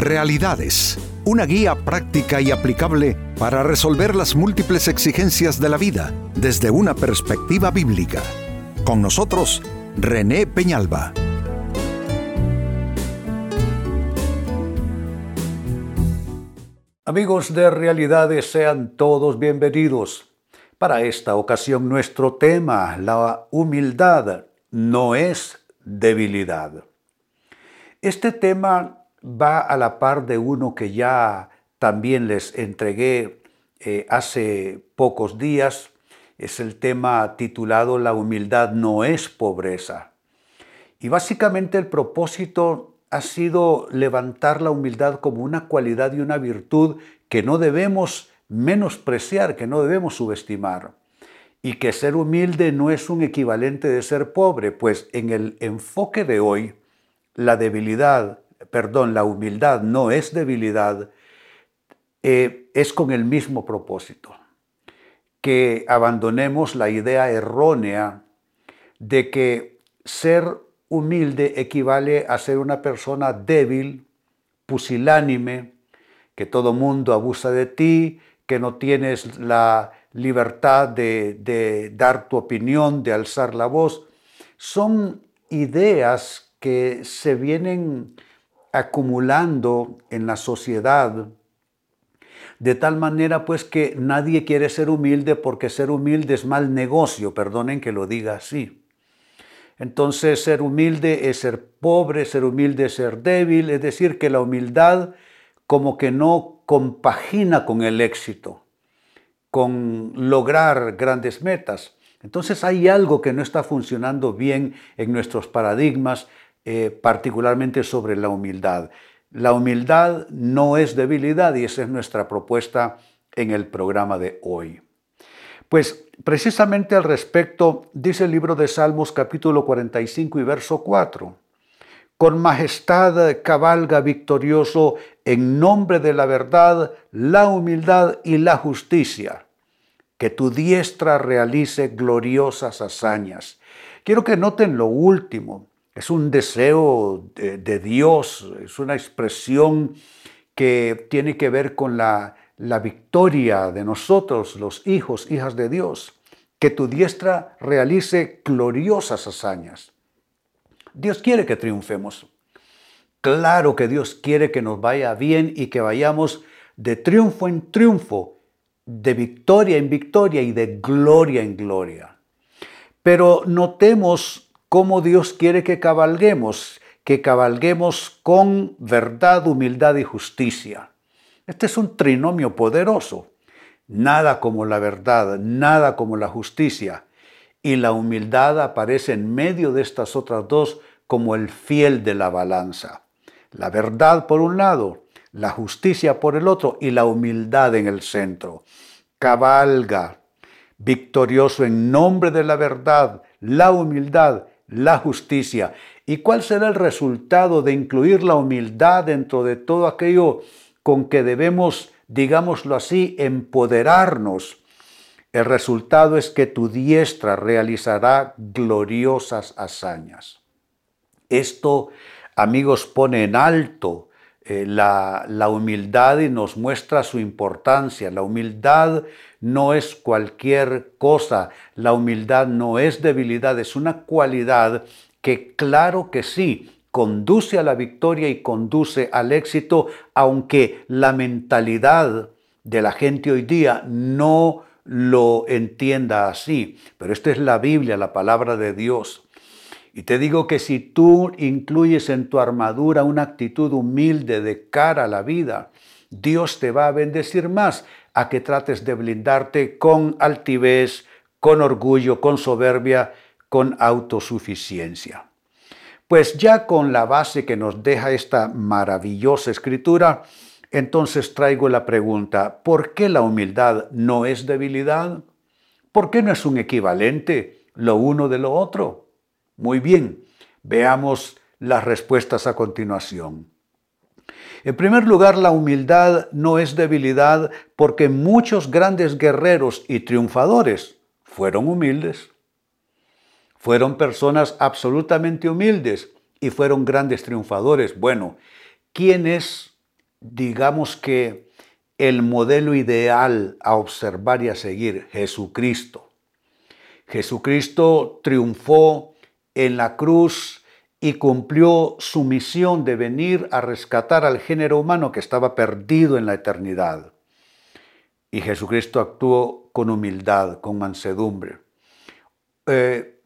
Realidades, una guía práctica y aplicable para resolver las múltiples exigencias de la vida desde una perspectiva bíblica. Con nosotros, René Peñalba. Amigos de Realidades, sean todos bienvenidos. Para esta ocasión nuestro tema, la humildad, no es debilidad. Este tema va a la par de uno que ya también les entregué eh, hace pocos días. Es el tema titulado La humildad no es pobreza. Y básicamente el propósito ha sido levantar la humildad como una cualidad y una virtud que no debemos menospreciar, que no debemos subestimar y que ser humilde no es un equivalente de ser pobre, pues en el enfoque de hoy, la debilidad, perdón, la humildad no es debilidad, eh, es con el mismo propósito, que abandonemos la idea errónea de que ser humilde equivale a ser una persona débil, pusilánime, que todo mundo abusa de ti, que no tienes la libertad de, dar tu opinión, de alzar la voz, son ideas que se vienen acumulando en la sociedad de tal manera pues que nadie quiere ser humilde porque ser humilde es mal negocio, perdonen que lo diga así. Entonces ser humilde es ser pobre, ser humilde es ser débil, es decir, que la humildad como que no compagina con el éxito con lograr grandes metas. Entonces hay algo que no está funcionando bien en nuestros paradigmas, eh, particularmente sobre la humildad. La humildad no es debilidad y esa es nuestra propuesta en el programa de hoy. Pues precisamente al respecto dice el libro de Salmos capítulo 45 y verso 4. Con majestad cabalga victorioso en nombre de la verdad, la humildad y la justicia. Que tu diestra realice gloriosas hazañas. Quiero que noten lo último. Es un deseo de, Dios, es una expresión que tiene que ver con la, la victoria de nosotros, los hijos, hijas de Dios. Que tu diestra realice gloriosas hazañas. Dios quiere que triunfemos. Claro que Dios quiere que nos vaya bien y que vayamos de triunfo en triunfo, de victoria en victoria y de gloria en gloria. Pero notemos cómo Dios quiere que cabalguemos, que cabalguemos con verdad, humildad y justicia. Este es un trinomio poderoso. Nada como la verdad, nada como la justicia y la humildad aparece en medio de estas otras dos como el fiel de la balanza. La verdad por un lado, la justicia por el otro y la humildad en el centro. Cabalga, victorioso en nombre de la verdad, la humildad, la justicia. ¿Y cuál será el resultado de incluir la humildad dentro de todo aquello con que debemos, digámoslo así, empoderarnos el resultado es que tu diestra realizará gloriosas hazañas. Esto, amigos, pone en alto eh, la, la humildad y nos muestra su importancia. La humildad no es cualquier cosa, la humildad no es debilidad, es una cualidad que claro que sí, conduce a la victoria y conduce al éxito, aunque la mentalidad de la gente hoy día no lo entienda así, pero esta es la Biblia, la palabra de Dios. Y te digo que si tú incluyes en tu armadura una actitud humilde de cara a la vida, Dios te va a bendecir más a que trates de blindarte con altivez, con orgullo, con soberbia, con autosuficiencia. Pues ya con la base que nos deja esta maravillosa escritura, entonces traigo la pregunta, ¿por qué la humildad no es debilidad? ¿Por qué no es un equivalente lo uno de lo otro? Muy bien, veamos las respuestas a continuación. En primer lugar, la humildad no es debilidad porque muchos grandes guerreros y triunfadores fueron humildes. Fueron personas absolutamente humildes y fueron grandes triunfadores. Bueno, ¿quién es digamos que, el modelo ideal a observar y a seguir, Jesucristo. Jesucristo triunfó en la cruz y cumplió su misión de venir a rescatar al género humano que estaba perdido en la eternidad. Y Jesucristo actuó con humildad, con mansedumbre. Eh,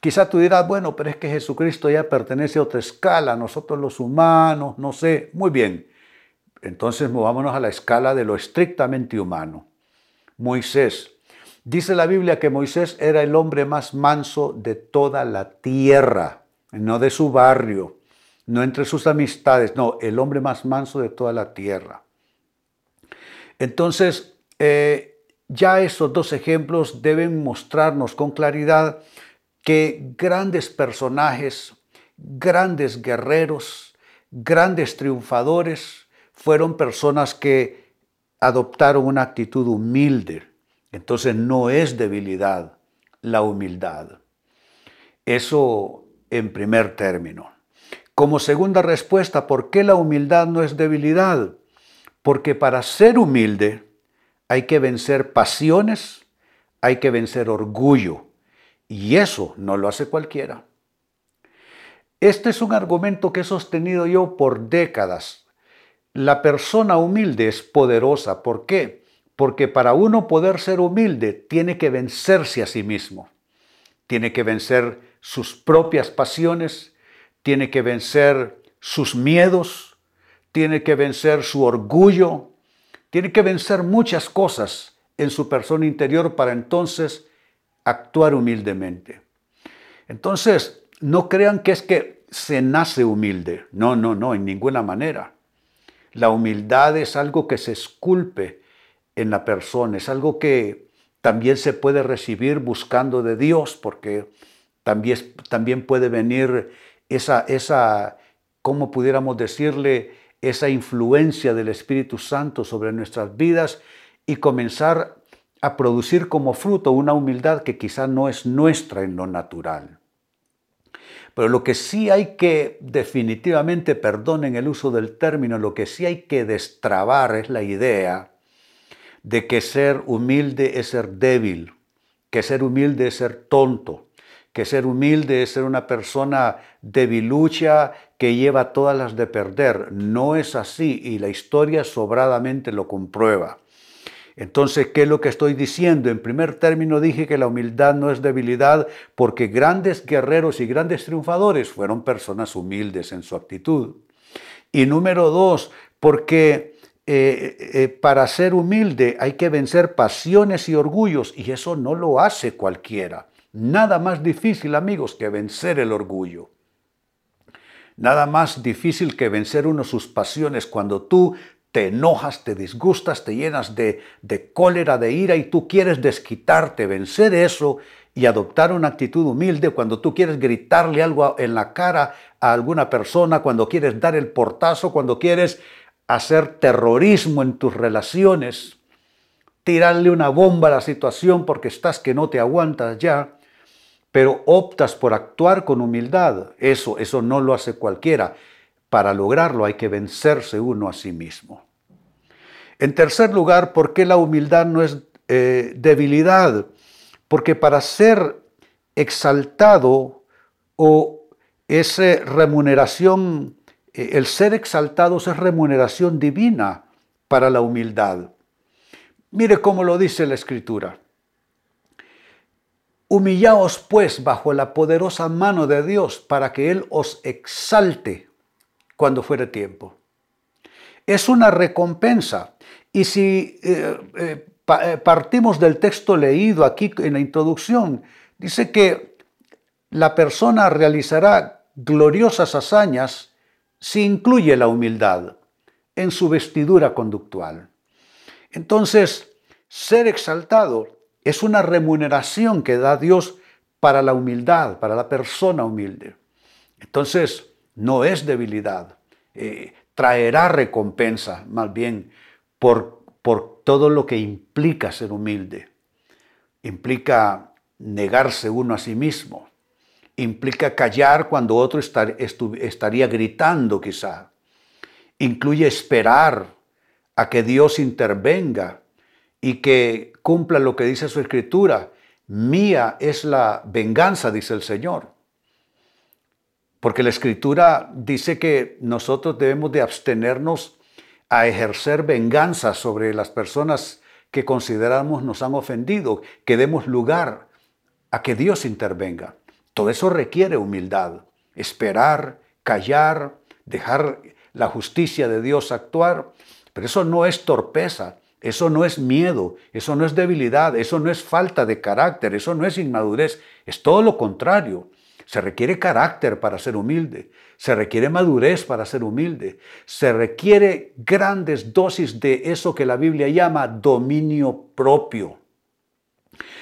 quizá tú dirás, bueno, pero es que Jesucristo ya pertenece a otra escala, nosotros los humanos, no sé, muy bien. Entonces movámonos a la escala de lo estrictamente humano. Moisés. Dice la Biblia que Moisés era el hombre más manso de toda la tierra, no de su barrio, no entre sus amistades, no, el hombre más manso de toda la tierra. Entonces, eh, ya esos dos ejemplos deben mostrarnos con claridad que grandes personajes, grandes guerreros, grandes triunfadores, fueron personas que adoptaron una actitud humilde. Entonces no es debilidad la humildad. Eso en primer término. Como segunda respuesta, ¿por qué la humildad no es debilidad? Porque para ser humilde hay que vencer pasiones, hay que vencer orgullo. Y eso no lo hace cualquiera. Este es un argumento que he sostenido yo por décadas. La persona humilde es poderosa. ¿Por qué? Porque para uno poder ser humilde tiene que vencerse a sí mismo. Tiene que vencer sus propias pasiones, tiene que vencer sus miedos, tiene que vencer su orgullo, tiene que vencer muchas cosas en su persona interior para entonces actuar humildemente. Entonces, no crean que es que se nace humilde. No, no, no, en ninguna manera. La humildad es algo que se esculpe en la persona, es algo que también se puede recibir buscando de Dios, porque también, también puede venir esa, esa, ¿cómo pudiéramos decirle? esa influencia del Espíritu Santo sobre nuestras vidas y comenzar a producir como fruto una humildad que quizá no es nuestra en lo natural. Pero lo que sí hay que definitivamente, perdonen el uso del término, lo que sí hay que destrabar es la idea de que ser humilde es ser débil, que ser humilde es ser tonto, que ser humilde es ser una persona debilucha que lleva todas las de perder. No es así y la historia sobradamente lo comprueba. Entonces, ¿qué es lo que estoy diciendo? En primer término dije que la humildad no es debilidad porque grandes guerreros y grandes triunfadores fueron personas humildes en su actitud. Y número dos, porque eh, eh, para ser humilde hay que vencer pasiones y orgullos y eso no lo hace cualquiera. Nada más difícil, amigos, que vencer el orgullo. Nada más difícil que vencer uno sus pasiones cuando tú te enojas, te disgustas, te llenas de, de cólera, de ira y tú quieres desquitarte, vencer eso y adoptar una actitud humilde cuando tú quieres gritarle algo en la cara a alguna persona, cuando quieres dar el portazo, cuando quieres hacer terrorismo en tus relaciones, tirarle una bomba a la situación porque estás que no te aguantas ya pero optas por actuar con humildad. Eso, eso no lo hace cualquiera. Para lograrlo hay que vencerse uno a sí mismo. En tercer lugar, ¿por qué la humildad no es eh, debilidad? Porque para ser exaltado o esa remuneración, eh, el ser exaltado es remuneración divina para la humildad. Mire cómo lo dice la Escritura. Humillaos pues bajo la poderosa mano de Dios para que Él os exalte cuando fuere tiempo. Es una recompensa. Y si eh, eh, eh, partimos del texto leído aquí en la introducción, dice que la persona realizará gloriosas hazañas si incluye la humildad en su vestidura conductual. Entonces, ser exaltado es una remuneración que da Dios para la humildad, para la persona humilde. Entonces, no es debilidad. Eh, traerá recompensa, más bien, por, por todo lo que implica ser humilde. Implica negarse uno a sí mismo. Implica callar cuando otro estaría gritando quizá. incluye esperar a que Dios intervenga y que cumpla lo que dice su escritura. Mía es la venganza, dice el Señor. Porque la escritura dice que nosotros debemos de abstenernos a ejercer venganza sobre las personas que consideramos nos han ofendido, que demos lugar a que Dios intervenga. Todo eso requiere humildad, esperar, callar, dejar la justicia de Dios actuar, pero eso no es torpeza, eso no es miedo, eso no es debilidad, eso no es falta de carácter, eso no es inmadurez, es todo lo contrario. Se requiere carácter para ser humilde, se requiere madurez para ser humilde, se requiere grandes dosis de eso que la Biblia llama dominio propio.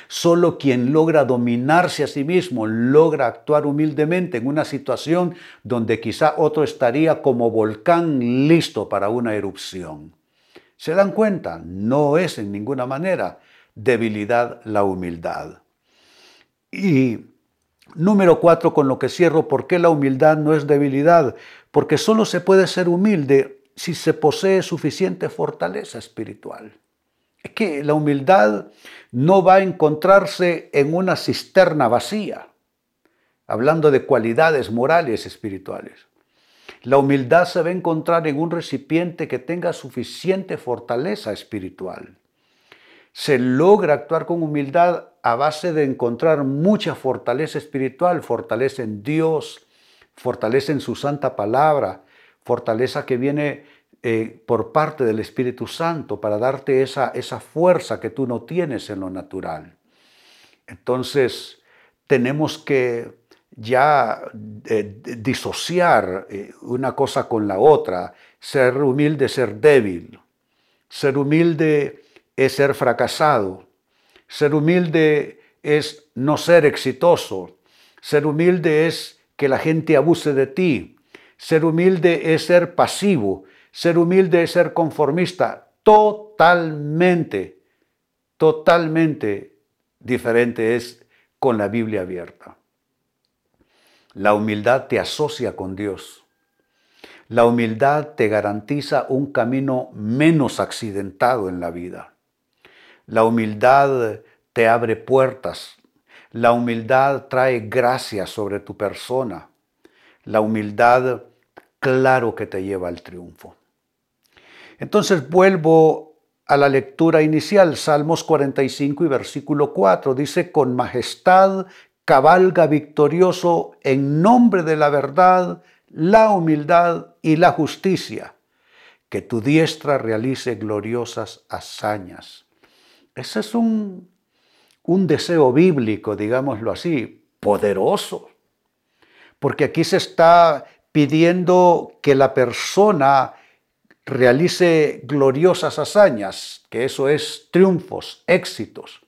Solo quien logra dominarse a sí mismo logra actuar humildemente en una situación donde quizá otro estaría como volcán listo para una erupción. ¿Se dan cuenta? No es en ninguna manera debilidad la humildad. Y número cuatro, con lo que cierro, ¿por qué la humildad no es debilidad? Porque solo se puede ser humilde si se posee suficiente fortaleza espiritual. Es que la humildad no va a encontrarse en una cisterna vacía, hablando de cualidades morales espirituales. La humildad se va a encontrar en un recipiente que tenga suficiente fortaleza espiritual. Se logra actuar con humildad a base de encontrar mucha fortaleza espiritual, fortaleza en Dios, fortaleza en su santa palabra, fortaleza que viene eh, por parte del Espíritu Santo para darte esa, esa fuerza que tú no tienes en lo natural. Entonces, tenemos que ya eh, disociar eh, una cosa con la otra. Ser humilde es ser débil. Ser humilde es ser fracasado. Ser humilde es no ser exitoso. Ser humilde es que la gente abuse de ti. Ser humilde es ser pasivo. Ser humilde es ser conformista. Totalmente, totalmente diferente es con la Biblia abierta. La humildad te asocia con Dios. La humildad te garantiza un camino menos accidentado en la vida. La humildad te abre puertas. La humildad trae gracia sobre tu persona. La humildad, claro que te lleva al triunfo. Entonces vuelvo a la lectura inicial, Salmos 45 y versículo 4. Dice, con majestad cabalga victorioso en nombre de la verdad, la humildad y la justicia. Que tu diestra realice gloriosas hazañas. Ese es un, un deseo bíblico, digámoslo así, poderoso. Porque aquí se está pidiendo que la persona realice gloriosas hazañas, que eso es triunfos, éxitos.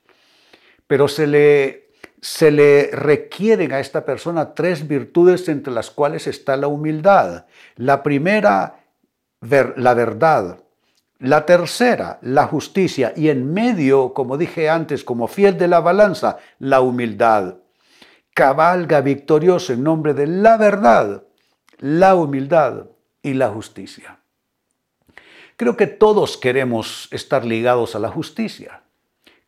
Pero se le se le requieren a esta persona tres virtudes entre las cuales está la humildad. La primera, la verdad. La tercera, la justicia. Y en medio, como dije antes, como fiel de la balanza, la humildad. Cabalga victorioso en nombre de la verdad, la humildad y la justicia. Creo que todos queremos estar ligados a la justicia.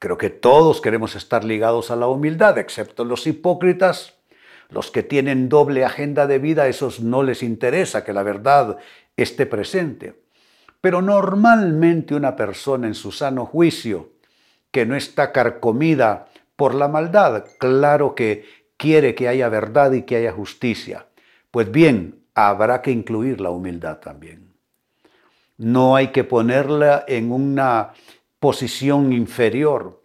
Creo que todos queremos estar ligados a la humildad, excepto los hipócritas, los que tienen doble agenda de vida, a esos no les interesa que la verdad esté presente. Pero normalmente una persona en su sano juicio, que no está carcomida por la maldad, claro que quiere que haya verdad y que haya justicia. Pues bien, habrá que incluir la humildad también. No hay que ponerla en una posición inferior,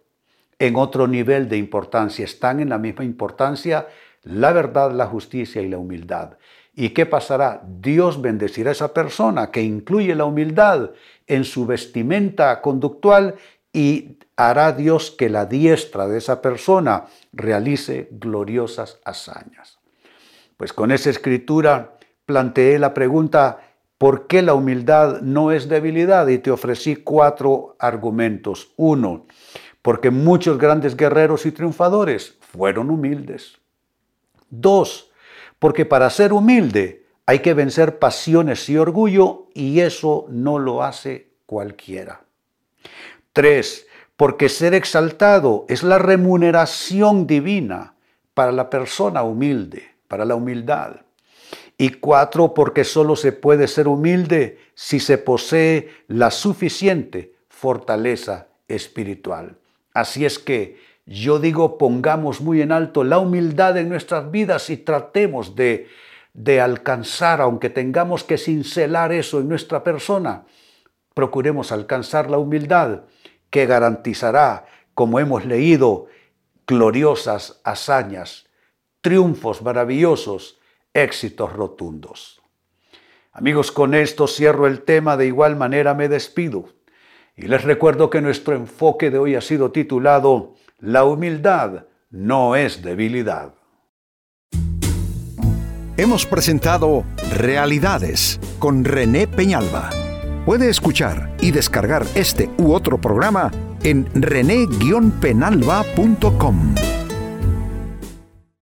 en otro nivel de importancia. Están en la misma importancia la verdad, la justicia y la humildad. ¿Y qué pasará? Dios bendecirá a esa persona que incluye la humildad en su vestimenta conductual y hará Dios que la diestra de esa persona realice gloriosas hazañas. Pues con esa escritura planteé la pregunta, ¿Por qué la humildad no es debilidad? Y te ofrecí cuatro argumentos. Uno, porque muchos grandes guerreros y triunfadores fueron humildes. Dos, porque para ser humilde Hay que vencer pasiones y orgullo y eso no lo hace cualquiera. Tres, porque ser exaltado es la remuneración divina para la persona humilde, para la humildad. Y cuatro, porque solo se puede ser humilde si se posee la suficiente fortaleza espiritual. Así es que yo digo, pongamos muy en alto la humildad en nuestras vidas y tratemos de, de alcanzar, aunque tengamos que cincelar eso en nuestra persona, procuremos alcanzar la humildad que garantizará, como hemos leído, gloriosas hazañas, triunfos maravillosos éxitos rotundos. Amigos, con esto cierro el tema, de igual manera me despido. Y les recuerdo que nuestro enfoque de hoy ha sido titulado La humildad no es debilidad. Hemos presentado Realidades con René Peñalba. Puede escuchar y descargar este u otro programa en rene-penalba.com.